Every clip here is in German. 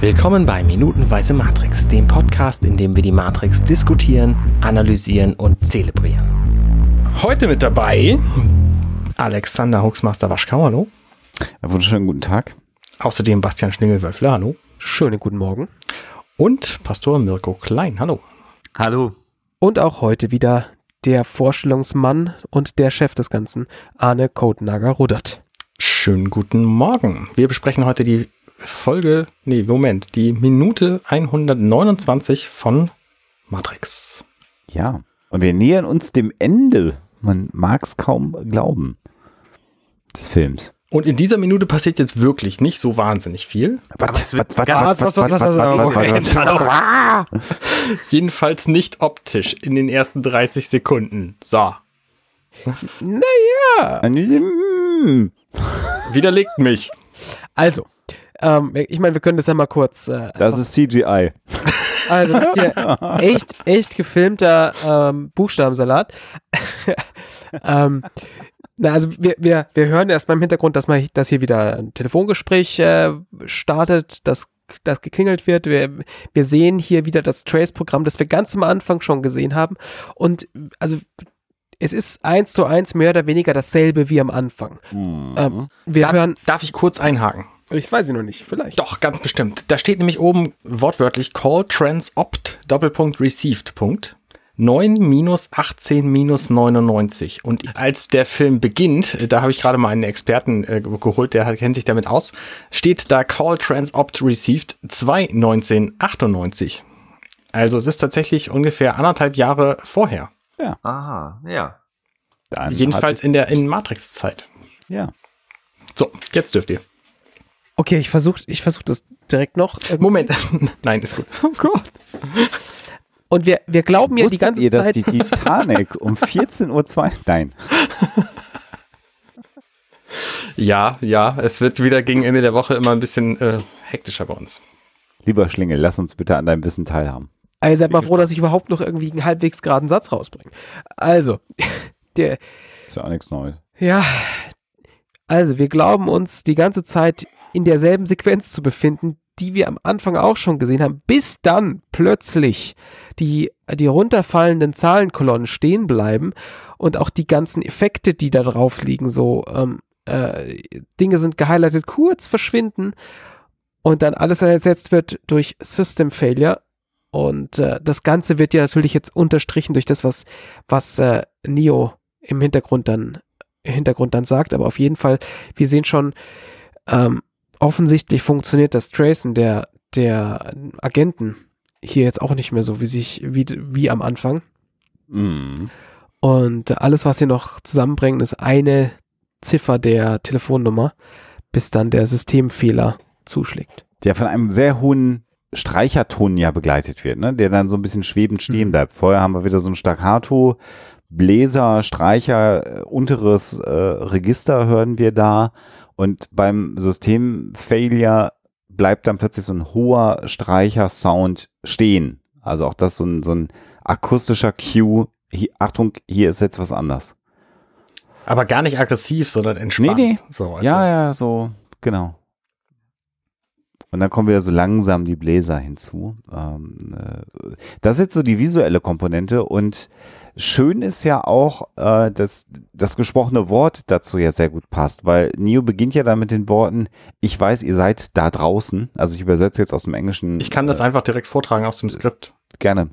Willkommen bei Minutenweise Matrix, dem Podcast, in dem wir die Matrix diskutieren, analysieren und zelebrieren. Heute mit dabei Alexander Huxmaster Waschkau, hallo. Einen wunderschönen guten Tag. Außerdem Bastian Schlingelwölfler, hallo. Schönen guten Morgen. Und Pastor Mirko Klein, hallo. Hallo. Und auch heute wieder der Vorstellungsmann und der Chef des Ganzen, Arne Kotenhager-Rudert. Schönen guten Morgen. Wir besprechen heute die Folge, nee, Moment, die Minute 129 von Matrix. Ja, und wir nähern uns dem Ende. Man mag es kaum glauben. Des Films. Und in dieser Minute passiert jetzt wirklich nicht so wahnsinnig viel. Was, was, was, was, was, was, Jedenfalls nicht optisch in den ersten 30 Sekunden. So. Naja. Widerlegt mich. Also, ähm, ich meine, wir können das ja mal kurz. Äh, das ist CGI. Also, das ist hier echt, echt gefilmter ähm, Buchstabensalat. ähm, na, also wir, wir, wir hören erstmal im Hintergrund, dass man, dass hier wieder ein Telefongespräch äh, startet, dass das geklingelt wird. Wir, wir sehen hier wieder das Trace-Programm, das wir ganz am Anfang schon gesehen haben. Und also es ist eins zu eins mehr oder weniger dasselbe wie am Anfang. Mhm. Ähm, wir Darf, hören. darf ich kurz einhaken? Ich weiß ich noch nicht, vielleicht. Doch, ganz bestimmt. Da steht nämlich oben wortwörtlich Call Trans Opt Doppelpunkt Received Punkt. 9 minus 18 minus 99. Und als der Film beginnt, da habe ich gerade mal einen Experten äh, geholt, der kennt sich damit aus, steht da Call Trans Opt Received 2 1998. Also es ist tatsächlich ungefähr anderthalb Jahre vorher. Ja. Aha, ja. Dann Jedenfalls in der in Matrix-Zeit. Ja. So, jetzt dürft ihr. Okay, ich versuche ich versuch das direkt noch. irgendwie. Moment. Nein, ist gut. Oh Gott. Und wir, wir glauben ja die ganze ihr, dass Zeit. die Titanic um 14.02 Uhr, nein, Ja, ja, es wird wieder gegen Ende der Woche immer ein bisschen äh, hektischer bei uns. lieber Schlingel, lass uns bitte an deinem Wissen teilhaben. Also seid mal froh, dass ich überhaupt noch irgendwie einen halbwegs geraden Satz rausbringe. Also, der, Ist ja auch nichts Neues. ja, also wir glauben uns die ganze Zeit in derselben Sequenz zu befinden, die wir am Anfang auch schon gesehen haben, bis dann plötzlich die, die runterfallenden Zahlenkolonnen stehen bleiben und auch die ganzen Effekte, die da drauf liegen, so ähm, äh, Dinge sind gehighlightet, kurz verschwinden und dann alles ersetzt wird durch System Failure. Und äh, das Ganze wird ja natürlich jetzt unterstrichen durch das, was, was äh, Neo im Hintergrund dann, Hintergrund dann sagt. Aber auf jeden Fall, wir sehen schon, ähm, offensichtlich funktioniert das Tracen der, der Agenten hier jetzt auch nicht mehr so wie sich, wie, wie am Anfang. Mhm. Und alles, was sie noch zusammenbringen, ist eine Ziffer der Telefonnummer, bis dann der Systemfehler zuschlägt. Der von einem sehr hohen Streicherton ja begleitet wird, ne? der dann so ein bisschen schwebend stehen Mhm. bleibt. Vorher haben wir wieder so ein Staccato, Bläser, Streicher, äh, unteres äh, Register hören wir da und beim System-Failure bleibt dann plötzlich so ein hoher Streicher-Sound stehen. Also auch das so ein, so ein akustischer Cue. Hier, Achtung, hier ist jetzt was anders. Aber gar nicht aggressiv, sondern entspannt. Nee, nee. So, also, Ja, ja, so, genau. Und dann kommen wieder so langsam die Bläser hinzu. Ähm, äh, das ist jetzt so die visuelle Komponente und schön ist ja auch, äh, dass das gesprochene Wort dazu ja sehr gut passt, weil Neo beginnt ja dann mit den Worten, ich weiß, ihr seid da draußen. Also ich übersetze jetzt aus dem Englischen. Ich kann das äh, einfach direkt vortragen aus dem Skript. gerne.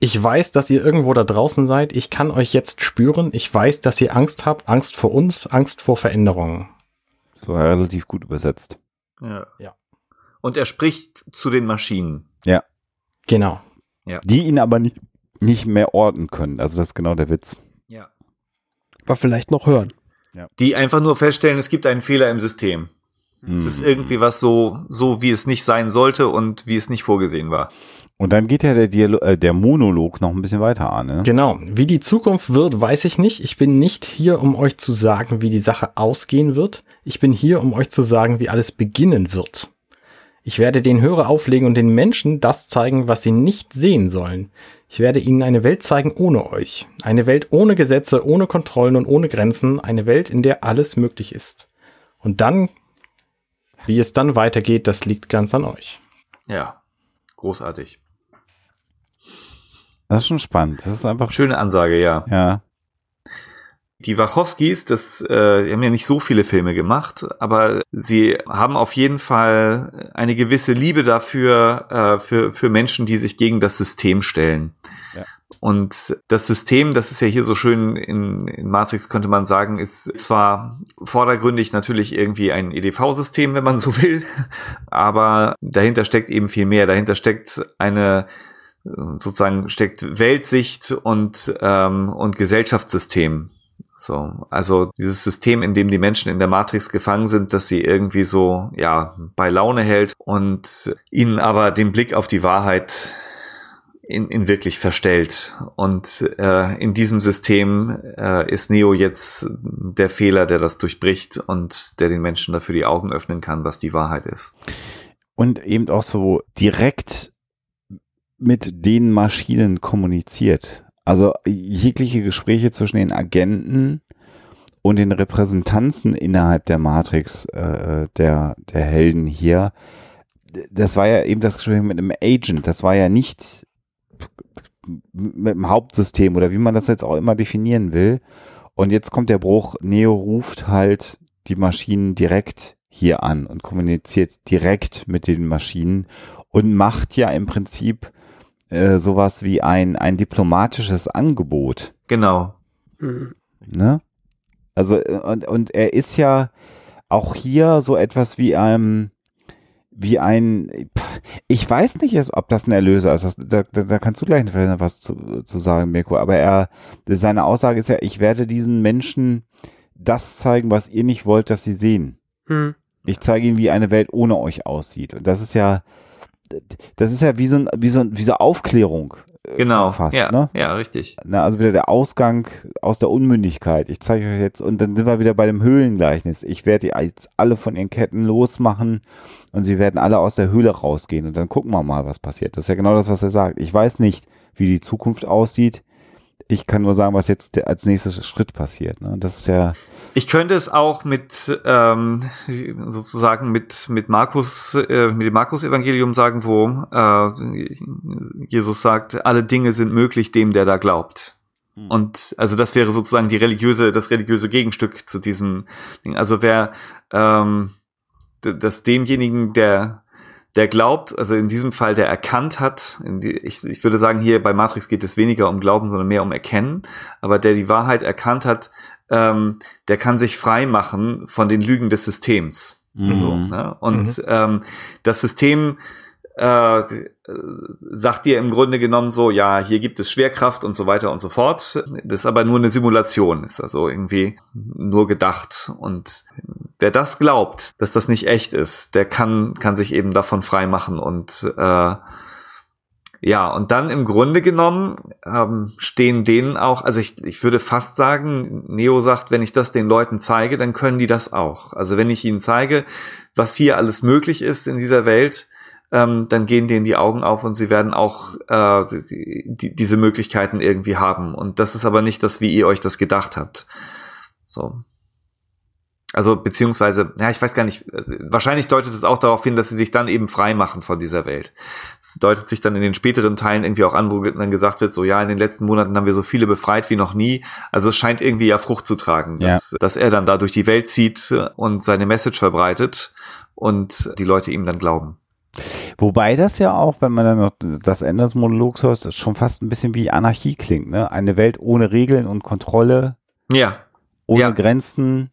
Ich weiß, dass ihr irgendwo da draußen seid. Ich kann euch jetzt spüren. Ich weiß, dass ihr Angst habt. Angst vor uns, Angst vor Veränderungen. So relativ gut übersetzt. ja. Ja. Und er spricht zu den Maschinen. Genau. Die ihn aber nicht, nicht mehr orten können. Also das ist genau der Witz. Ja. Aber vielleicht noch hören. Die einfach nur feststellen, es gibt einen Fehler im System. Es ist Hm. irgendwie was so, so wie es nicht sein sollte und wie es nicht vorgesehen war. Und dann geht ja der, Dialog, äh, der Monolog noch ein bisschen weiter an. Ne? Genau. Wie die Zukunft wird, weiß ich nicht. Ich bin nicht hier, um euch zu sagen, wie die Sache ausgehen wird. Ich bin hier, um euch zu sagen, wie alles beginnen wird. Ich werde den Hörer auflegen und den Menschen das zeigen, was sie nicht sehen sollen. Ich werde ihnen eine Welt zeigen ohne euch. Eine Welt ohne Gesetze, ohne Kontrollen und ohne Grenzen. Eine Welt, in der alles möglich ist. Und dann, wie es dann weitergeht, das liegt ganz an euch. Ja, großartig. Das ist schon spannend. Das ist einfach, Schöne Ansage, ja. ja. Die Wachowskis, das äh, die haben ja nicht so viele Filme gemacht, aber sie haben auf jeden Fall eine gewisse Liebe dafür äh, für für Menschen, die sich gegen das System stellen. Ja. Und das System, das ist ja hier so schön in, in Matrix, könnte man sagen, ist zwar vordergründig natürlich irgendwie ein EDV-System, wenn man so will, aber dahinter steckt eben viel mehr. Dahinter steckt eine sozusagen steckt Weltsicht und ähm, und Gesellschaftssystem. So, also dieses System, in dem die Menschen in der Matrix gefangen sind, dass sie irgendwie so ja bei Laune hält und ihnen aber den Blick auf die Wahrheit in, in wirklich verstellt. Und äh, in diesem System äh, ist Neo jetzt der Fehler, der das durchbricht und der den Menschen dafür die Augen öffnen kann, was die Wahrheit ist. Und eben auch so direkt mit den Maschinen kommuniziert. Also jegliche Gespräche zwischen den Agenten und den Repräsentanzen innerhalb der Matrix äh, der, der Helden hier, das war ja eben das Gespräch mit einem Agent. Das war ja nicht mit dem Hauptsystem oder wie man das jetzt auch immer definieren will. Und jetzt kommt der Bruch, Neo ruft halt die Maschinen direkt hier an und kommuniziert direkt mit den Maschinen und macht ja im Prinzip äh, sowas wie ein, ein diplomatisches Angebot. Genau. Mhm. Ne? Also, äh, und, und er ist ja auch hier so etwas wie ein, wie ein, ich weiß nicht, ob das ein Erlöser ist. Das, da, da, da kannst du gleich noch was zu, zu sagen, Mirko. Aber er, seine Aussage ist ja, ich werde diesen Menschen das zeigen, was ihr nicht wollt, dass sie sehen. Mhm. Ich zeige ihnen, wie eine Welt ohne euch aussieht. Und das ist ja, das ist ja wie so, ein, wie so, ein, wie so Aufklärung. äh, Genau. Fast, ja, ne? ja, richtig. Na, also wieder der Ausgang aus der Unmündigkeit. Ich zeige euch jetzt, und dann sind wir wieder bei dem Höhlengleichnis. Ich werde die jetzt alle von ihren Ketten losmachen und sie werden alle aus der Höhle rausgehen. Und dann gucken wir mal, was passiert. Das ist ja genau das, was er sagt. Ich weiß nicht, wie die Zukunft aussieht. Ich kann nur sagen, was jetzt als nächstes Schritt passiert. Ne? Und das ist ja, Ich könnte es auch mit ähm, sozusagen mit mit Markus äh, mit dem Markus-Evangelium sagen, wo äh, Jesus sagt, alle Dinge sind möglich dem, der da glaubt. Hm. Und also das wäre sozusagen die religiöse das religiöse Gegenstück zu diesem Ding. Also wer ähm, das demjenigen, der der glaubt, also in diesem Fall, der erkannt hat, die, ich, ich würde sagen, hier bei Matrix geht es weniger um Glauben, sondern mehr um Erkennen, aber der die Wahrheit erkannt hat, ähm, der kann sich frei machen von den Lügen des Systems. So, Mhm. ne? Und ähm, das System äh, äh, sagt dir im Grunde genommen so, ja, hier gibt es Schwerkraft und so weiter und so fort. Das ist aber nur eine Simulation, ist also irgendwie nur gedacht. Und wer das glaubt, dass das nicht echt ist, der kann, kann sich eben davon frei machen und äh, ja, und dann im Grunde genommen ähm, stehen denen auch, also ich, ich würde fast sagen, Neo sagt, wenn ich das den Leuten zeige, dann können die das auch. Also wenn ich ihnen zeige, was hier alles möglich ist in dieser Welt, ähm, dann gehen denen die Augen auf und sie werden auch äh, die, diese Möglichkeiten irgendwie haben. Und das ist aber nicht das, wie ihr euch das gedacht habt. So. Also beziehungsweise, ja, ich weiß gar nicht, wahrscheinlich deutet es auch darauf hin, dass sie sich dann eben frei machen von dieser Welt. Es deutet sich dann in den späteren Teilen irgendwie auch an, wo dann gesagt wird, so ja, in den letzten Monaten haben wir so viele befreit wie noch nie. Also es scheint irgendwie ja Frucht zu tragen, dass, dass er dann da durch die Welt zieht und seine Message verbreitet und die Leute ihm dann glauben. Wobei das ja auch, wenn man dann noch das Ende des Monologs hört, schon fast ein bisschen wie Anarchie klingt. Ne? Eine Welt ohne Regeln und Kontrolle, Ja, ohne Ja. Grenzen.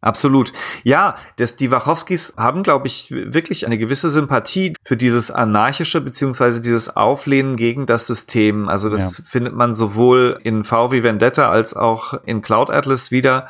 Absolut. Ja, das, die Wachowskis haben, glaube ich, wirklich eine gewisse Sympathie für dieses anarchische beziehungsweise dieses Auflehnen gegen das System. Also das findet man sowohl in V wie Vendetta als auch in Cloud Atlas wieder.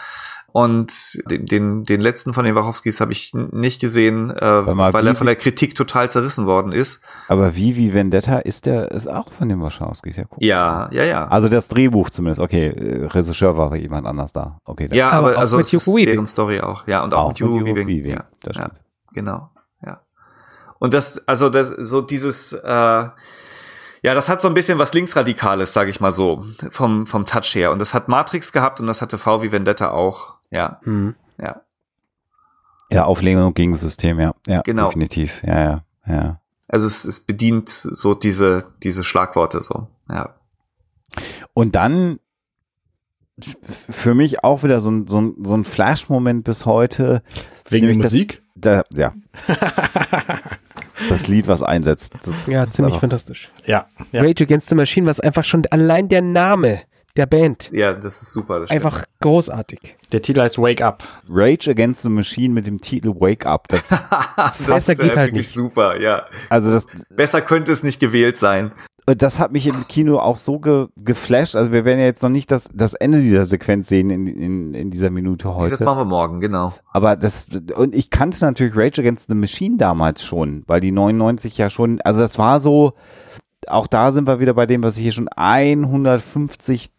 Und den, den, den letzten von den Wachowskis habe ich nicht gesehen, äh, mal, weil wie- er von der Kritik total zerrissen worden ist. Aber wie, wie Vendetta ist der, ist auch von den Wachowskis. Ja, cool. Ja, ja, ja. Also das Drehbuch zumindest. Okay, äh, Regisseur war jemand anders da. Okay, ja, aber aber, auch also mit es Hugo deren Story auch. Ja, und auch, auch mit Hugo Weaving. Weaving. Ja, Das ja. stimmt. Genau, ja. Und das, also das, so dieses, äh, ja, das hat so ein bisschen was Linksradikales, sage ich mal so, vom, vom Touch her. Und das hat Matrix gehabt und das hatte V wie Vendetta auch. Ja, Mhm. ja. Ja, Auflehnung gegen System, ja. Ja, Genau. definitiv. Ja, ja, ja. Also es, es bedient so diese, diese Schlagworte so, ja. Und dann für mich auch wieder so ein, so ein, so ein Flash-Moment bis heute. Wegen der Musik? Da, ja. das Lied, was einsetzt. Das Ja, ist ziemlich einfach- fantastisch. ja. ja. Rage Against the Machine, was einfach schon allein der Name der Band Ja, das ist super. Das stimmt. einfach großartig. Der Titel heißt Wake Up. Rage Against the Machine mit dem Titel Wake Up. Das, das Besser ist, äh, geht halt wirklich nicht. super, ja. also das, Besser könnte es nicht gewählt sein. Das hat mich im Kino auch so ge, geflasht. Also wir werden ja jetzt noch nicht das, das Ende dieser Sequenz sehen in, in, in dieser Minute Nee, heute. das machen wir morgen, genau. Aber das, und ich kannte natürlich Rage Against the Machine damals schon, weil die 99 ja schon, also das war so, auch da sind wir wieder bei dem, was ich hier schon 150.000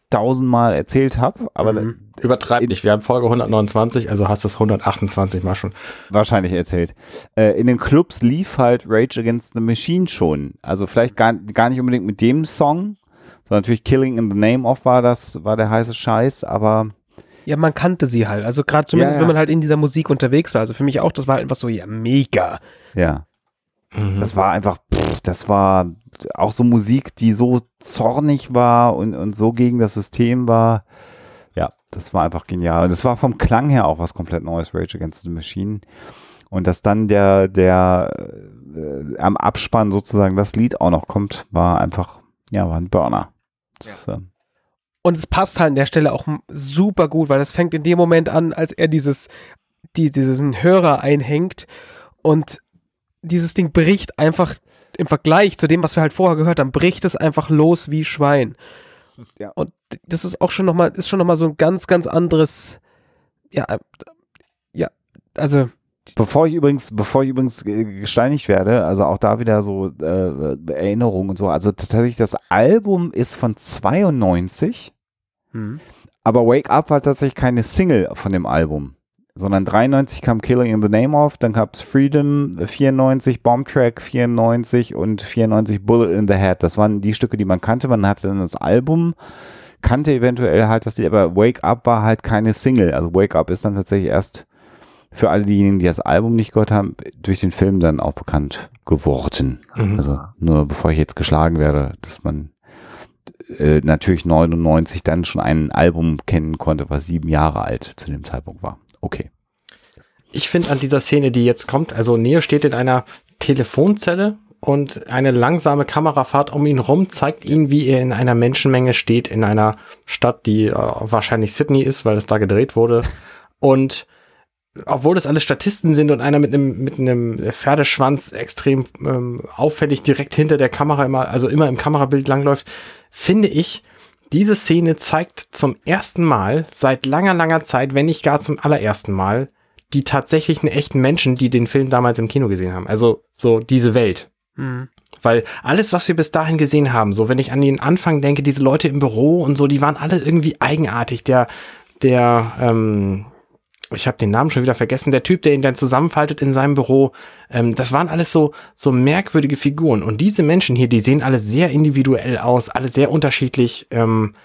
Mal erzählt habe, aber Mhm. Übertreib nicht. Wir haben Folge 129, also hast du es 128 Mal schon. wahrscheinlich erzählt. Äh, in den Clubs lief halt Rage Against the Machine schon. Also vielleicht gar, gar nicht unbedingt mit dem Song, sondern natürlich Killing in the Name of war das, war der heiße Scheiß, aber Ja, man kannte sie halt. Also gerade zumindest, Ja, ja. wenn man halt in dieser Musik unterwegs war. Also für mich auch, das war halt einfach so, ja, mega. ja. Mhm. Das war einfach, pff, das war auch so Musik, die so zornig war und, und so gegen das System war. Ja, das war einfach genial. Und das war vom Klang her auch was komplett Neues, Rage Against the Machine. Und dass dann der, der äh, am Abspann sozusagen das Lied auch noch kommt, war einfach, ja, war ein Burner. Das, äh, Und es passt halt an der Stelle auch super gut, weil das fängt in dem Moment an, als er dieses, die, diesen Hörer einhängt und dieses Ding bricht einfach im Vergleich zu dem, was wir halt vorher gehört haben, bricht es einfach los wie Schwein. Ja. Und das ist auch schon nochmal, ist schon nochmal so ein ganz, ganz anderes, ja, ja, also, Bevor ich übrigens, bevor ich übrigens gesteinigt werde, also auch da wieder so äh, Erinnerungen und so. Also tatsächlich, das Album ist von 92, hm. aber Wake Up war tatsächlich keine Single von dem Album, sondern 93 kam Killing in the Name of, dann gab's Freedom 94, Bomb Track 94 und 94 Bullet in the Head. Das waren die Stücke, die man kannte. Man hatte dann das Album, kannte eventuell halt das Lied, aber Wake Up war halt keine Single. Also Wake Up ist dann tatsächlich erst für alle diejenigen, die das Album nicht gehört haben, durch den Film dann auch bekannt geworden. Mhm. Also nur bevor ich jetzt geschlagen werde, dass man äh, natürlich 99 dann schon ein Album kennen konnte, was sieben Jahre alt zu dem Zeitpunkt war. Okay. Ich finde an dieser Szene, die jetzt kommt, also Neo steht in einer Telefonzelle und eine langsame Kamerafahrt um ihn rum zeigt ihn, wie er in einer Menschenmenge steht, in einer Stadt, die äh, wahrscheinlich Sydney ist, weil es da gedreht wurde. Und obwohl das alles Statisten sind und einer mit einem mit einem Pferdeschwanz extrem ähm, auffällig direkt hinter der Kamera immer, also immer im Kamerabild langläuft, finde ich, diese Szene zeigt zum ersten Mal seit langer, langer Zeit, wenn nicht gar zum allerersten Mal, die tatsächlichen echten Menschen, die den Film damals im Kino gesehen haben. Also so diese Welt. Hm. Weil alles, was wir bis dahin gesehen haben, so wenn ich an den Anfang denke, diese Leute im Büro und so, die waren alle irgendwie eigenartig. Der, der, ähm, ich habe den Namen schon wieder vergessen, der Typ, der ihn dann zusammenfaltet in seinem Büro, ähm, das waren alles so, so merkwürdige Figuren. Und diese Menschen hier, die sehen alle sehr individuell aus, alle sehr unterschiedlich ähm,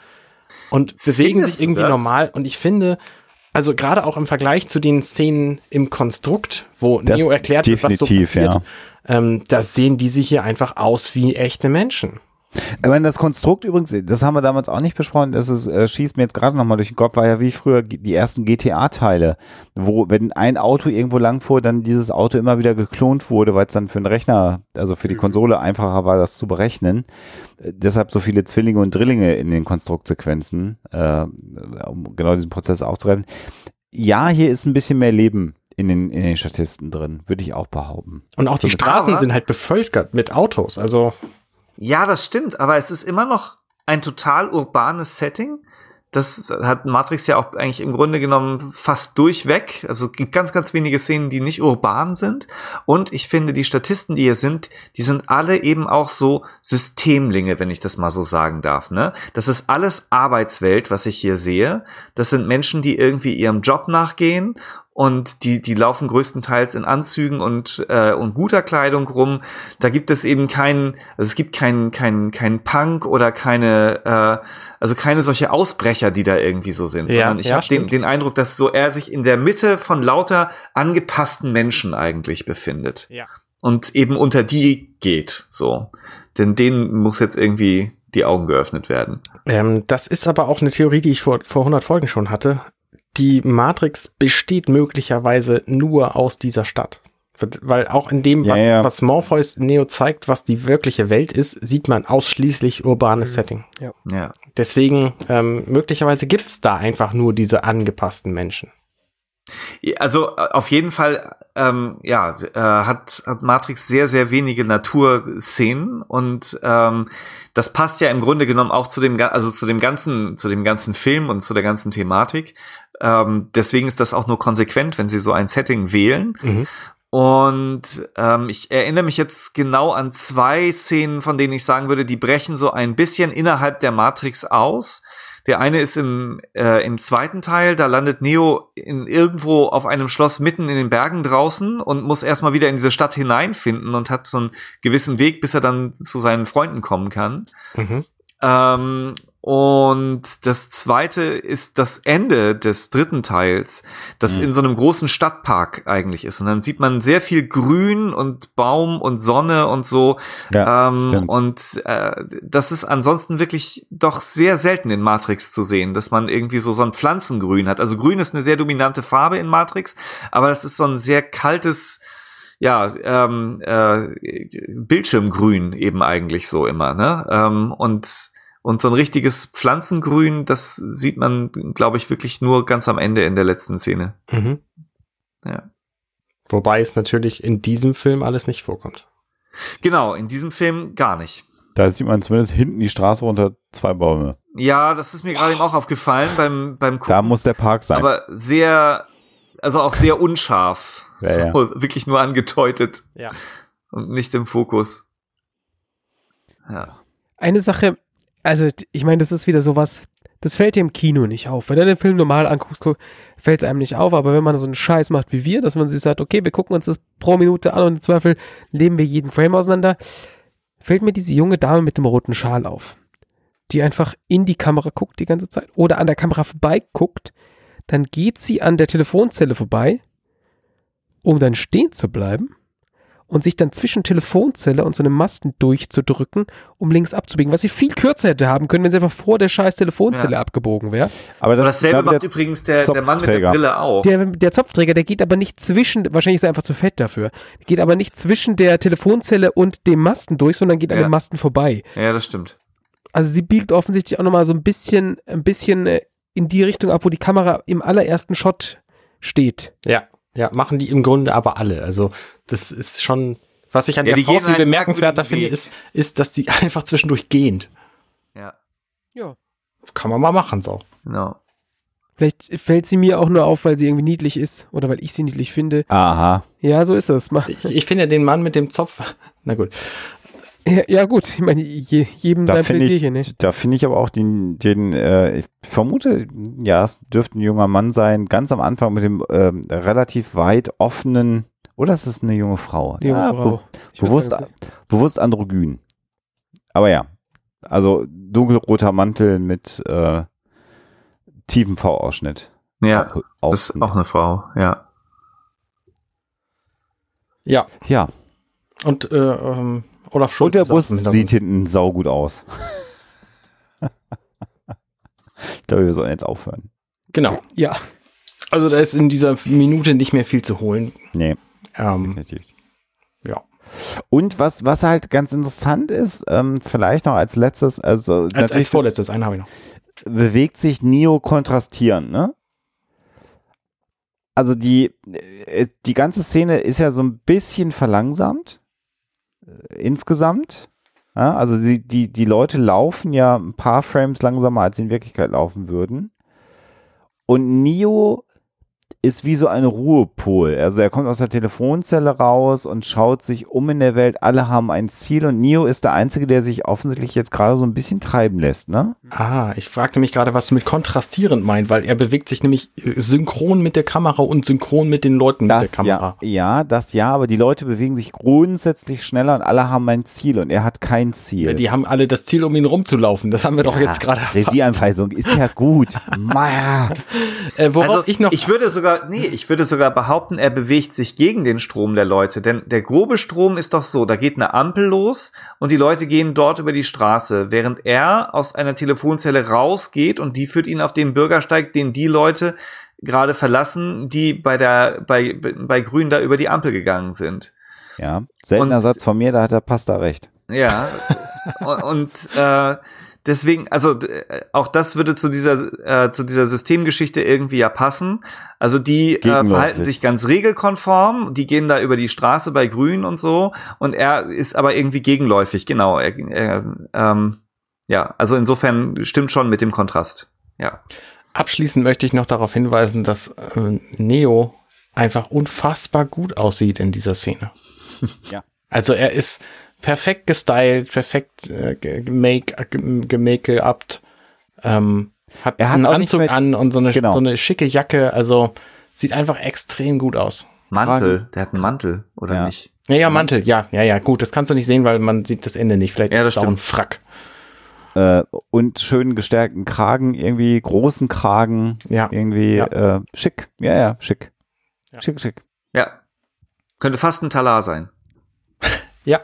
und bewegen Findest sich irgendwie normal. Und ich finde, also gerade auch im Vergleich zu den Szenen im Konstrukt, wo Das Neo erklärt wird, was so passiert, ja. ähm, da sehen die sich hier einfach aus wie echte Menschen. Ich meine, das Konstrukt übrigens, das haben wir damals auch nicht besprochen, das ist, äh, schießt mir jetzt gerade nochmal durch den Kopf, war ja wie früher die ersten GTA-Teile, wo, wenn ein Auto irgendwo lang fuhr, dann dieses Auto immer wieder geklont wurde, weil es dann für den Rechner, also für die Konsole einfacher war, das zu berechnen. Äh, deshalb so viele Zwillinge und Drillinge in den Konstruktsequenzen, äh, um genau diesen Prozess aufzugreifen. Ja, hier ist ein bisschen mehr Leben in den, in den Statisten drin, würde ich auch behaupten. Und auch die Straßen sind halt bevölkert mit Autos. Also Ja, das stimmt, aber es ist immer noch ein total urbanes Setting. Das hat Matrix ja auch eigentlich im Grunde genommen fast durchweg. Also gibt ganz, ganz wenige Szenen, die nicht urban sind. Und ich finde, die Statisten, die hier sind, die sind alle eben auch so Systemlinge, wenn ich das mal so sagen darf. Ne? Das ist alles Arbeitswelt, was ich hier sehe. Das sind Menschen, die irgendwie ihrem Job nachgehen und die, die laufen größtenteils in Anzügen und, äh, und guter Kleidung rum. Da gibt es eben keinen, also es gibt keinen, keinen, keinen Punk oder keine, äh, also keine solche Ausbrecher, die da irgendwie so sind, Ja, sondern ich ja, habe den, den Eindruck, dass so er sich in der Mitte von lauter angepassten Menschen eigentlich befindet. Ja. und eben unter die geht, so. Denn denen muss jetzt irgendwie die Augen geöffnet werden. Ähm, das ist aber auch eine Theorie, die ich vor, vor 100 Folgen schon hatte. Die Matrix besteht möglicherweise nur aus dieser Stadt. Weil auch in dem, was, Ja, ja. was Morpheus Neo zeigt, was die wirkliche Welt ist, sieht man ausschließlich urbanes Mhm. Setting. Ja. Deswegen, ähm, möglicherweise gibt's da einfach nur diese angepassten Menschen. Also äh, auf jeden Fall, ähm, ja, äh, hat, hat Matrix sehr, sehr wenige Naturszenen und ähm, das passt ja im Grunde genommen auch zu dem, also zu dem ganzen, zu dem ganzen Film und zu der ganzen Thematik. Ähm, deswegen ist das auch nur konsequent, wenn sie so ein Setting wählen. Mhm. Und ähm, ich erinnere mich jetzt genau an zwei Szenen, von denen ich sagen würde, die brechen so ein bisschen innerhalb der Matrix aus. Der eine ist im, äh, im zweiten Teil, da landet Neo in irgendwo auf einem Schloss mitten in den Bergen draußen und muss erstmal wieder in diese Stadt hineinfinden und hat so einen gewissen Weg, bis er dann zu seinen Freunden kommen kann. Mhm. Ähm, und das zweite ist das Ende des dritten Teils, das Mhm. in so einem großen Stadtpark eigentlich ist. Und dann sieht man sehr viel Grün und Baum und Sonne und so. Ja, ähm, stimmt. und äh, das ist ansonsten wirklich doch sehr selten in Matrix zu sehen, dass man irgendwie so, so ein Pflanzengrün hat. Also Grün ist eine sehr dominante Farbe in Matrix, aber das ist so ein sehr kaltes, ja, ähm, äh, Bildschirmgrün eben eigentlich so immer, ne? Ähm, und und so ein richtiges Pflanzengrün, das sieht man, glaube ich, wirklich nur ganz am Ende in der letzten Szene. Mhm. Ja. Wobei es natürlich in diesem Film alles nicht vorkommt. Genau, in diesem Film gar nicht. Da sieht man zumindest hinten die Straße runter zwei Bäume. Ja, das ist mir gerade eben auch aufgefallen beim, beim Gucken. Da muss der Park sein. aber sehr, also auch sehr unscharf. Ja, so, Wirklich nur angedeutet Ja. und nicht im Fokus. Ja. Eine Sache, also ich meine, das ist wieder sowas, das fällt dir im Kino nicht auf. Wenn du den Film normal anguckst, fällt es einem nicht auf, aber wenn man so einen Scheiß macht wie wir, dass man sich sagt, okay, wir gucken uns das pro Minute an und im Zweifel leben wir jeden Frame auseinander, fällt mir diese junge Dame mit dem roten Schal auf, die einfach in die Kamera guckt die ganze Zeit oder an der Kamera vorbei guckt, dann geht sie an der Telefonzelle vorbei, um dann stehen zu bleiben und sich dann zwischen Telefonzelle und so einem Masten durchzudrücken, um links abzubiegen, was sie viel kürzer hätte haben können, wenn sie einfach vor der scheiß Telefonzelle Ja. abgebogen wäre. aber das dasselbe macht übrigens der, der Mann mit der. Brille auch. Der, der Zopfträger, der geht aber nicht zwischen, wahrscheinlich ist er einfach zu fett dafür, geht aber nicht zwischen der Telefonzelle und dem Masten durch, sondern geht an Ja. dem Masten vorbei. ja, das stimmt. Also sie biegt offensichtlich auch nochmal so ein bisschen, ein bisschen äh, in die Richtung ab, wo die Kamera im allerersten Shot steht. Ja, ja, machen die im Grunde aber alle. Also das ist schon, was ich an Ja, der Frau viel halt bemerkenswerter finde, ist, ist, dass die einfach zwischendurch gehend. Ja, Ja. Kann man mal machen so. genau. Vielleicht fällt sie mir auch nur auf, weil sie irgendwie niedlich ist oder weil ich sie niedlich finde. Aha. Ja, so ist das. Mach- Ich, ich finde den Mann mit dem Zopf, na gut. Ja, ja gut, ich meine, je, jedem Da sein finde ich, ne? da finde ich aber auch den, den äh, ich vermute, ja, es dürfte ein junger Mann sein, ganz am Anfang mit dem ähm, relativ weit offenen, oder ist es eine junge Frau? Junge Ja, Frau. be bewusst, sagen, bewusst androgyn. Aber ja, also dunkelroter Mantel mit äh, tiefem V-Ausschnitt. Ja, Au- das ist auch eine Frau, ja. Ja, Ja, und äh, ähm, Olaf Schulz. und der Bus sieht hinten saugut aus. ich glaube, wir sollen jetzt aufhören. Genau. Ja, Also da ist in dieser Minute nicht mehr viel zu holen. Nee, Ähm, definitiv. ja. Und was, was halt ganz interessant ist, ähm, vielleicht noch als letztes, also Als, als vorletztes, einen habe ich noch. bewegt sich Neo kontrastierend, ne? Also die, äh, die ganze Szene ist ja so ein bisschen verlangsamt, äh, insgesamt. Ja, also die, die, die Leute laufen ja ein paar Frames langsamer, als sie in Wirklichkeit laufen würden. Und Neo ist wie so ein Ruhepol. Also er kommt aus der Telefonzelle raus und schaut sich um in der Welt. Alle haben ein Ziel und Neo ist der Einzige, der sich offensichtlich jetzt gerade so ein bisschen treiben lässt, ne? Ah, ich fragte mich gerade, was du mit kontrastierend meint, weil er bewegt sich nämlich äh, synchron mit der Kamera und synchron mit den Leuten mit der Das Kamera. ja, ja, das ja, aber die Leute bewegen sich grundsätzlich schneller und alle haben ein Ziel und er hat kein Ziel. Die haben alle das Ziel, um ihn rumzulaufen. Das haben wir doch jetzt gerade erfasst. Regieanweisung ist ja gut. Äh, worauf Also ich noch. ich würde sogar sogar, nee, ich würde sogar behaupten, er bewegt sich gegen den Strom der Leute. Denn der grobe Strom ist doch so, da geht eine Ampel los und die Leute gehen dort über die Straße, während er aus einer Telefonzelle rausgeht und die führt ihn auf den Bürgersteig, den die Leute gerade verlassen, die bei der, bei, bei Grün da über die Ampel gegangen sind. Ja, seltener Und- Satz von mir, da hat der Pasta recht. Ja. und und äh, deswegen, also äh, auch das würde zu dieser äh, zu dieser Systemgeschichte irgendwie ja passen. Also die äh, verhalten sich ganz regelkonform, die gehen da über die Straße bei Grün und so und er ist aber irgendwie gegenläufig, genau. Er, er, ähm, ja, also insofern stimmt schon mit dem Kontrast. Ja. Abschließend möchte ich noch darauf hinweisen, dass äh, Neo einfach unfassbar gut aussieht in dieser Szene. Ja. Also er ist perfekt gestylt, perfekt äh, ge- gemake, äh, gemake-upt, ähm, hat Er hat einen Anzug mehr- an und so eine, Genau. so eine schicke Jacke, also sieht einfach extrem gut aus. Mantel, der hat einen Mantel, oder Ja. nicht? Ja, ja, Mantel, ja, ja, ja, gut, das kannst du nicht sehen, weil man sieht das Ende nicht. Vielleicht Ja, das ist es auch ein. Frack. Äh, und schön gestärkten Kragen, irgendwie großen Kragen, Ja. irgendwie Ja. Äh, schick. Ja, ja, schick. Ja. Schick, schick. Ja. Könnte fast ein Talar sein. Ja,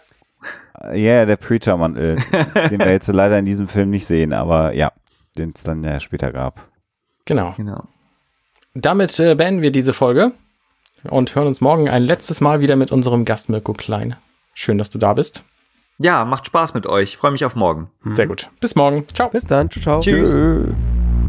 Äh, Ja, der Preacher-Mantel, den wir jetzt leider in diesem Film nicht sehen, aber ja, den es dann ja später gab. genau. Genau. Damit äh, beenden wir diese Folge und hören uns morgen ein letztes Mal wieder mit unserem Gast Mirko Klein. Schön, dass du da bist. Ja, macht Spaß mit euch. Ich freue mich auf morgen. Sehr gut. Bis morgen. Ciao. Bis dann. Ciao, ciao. Tschüss.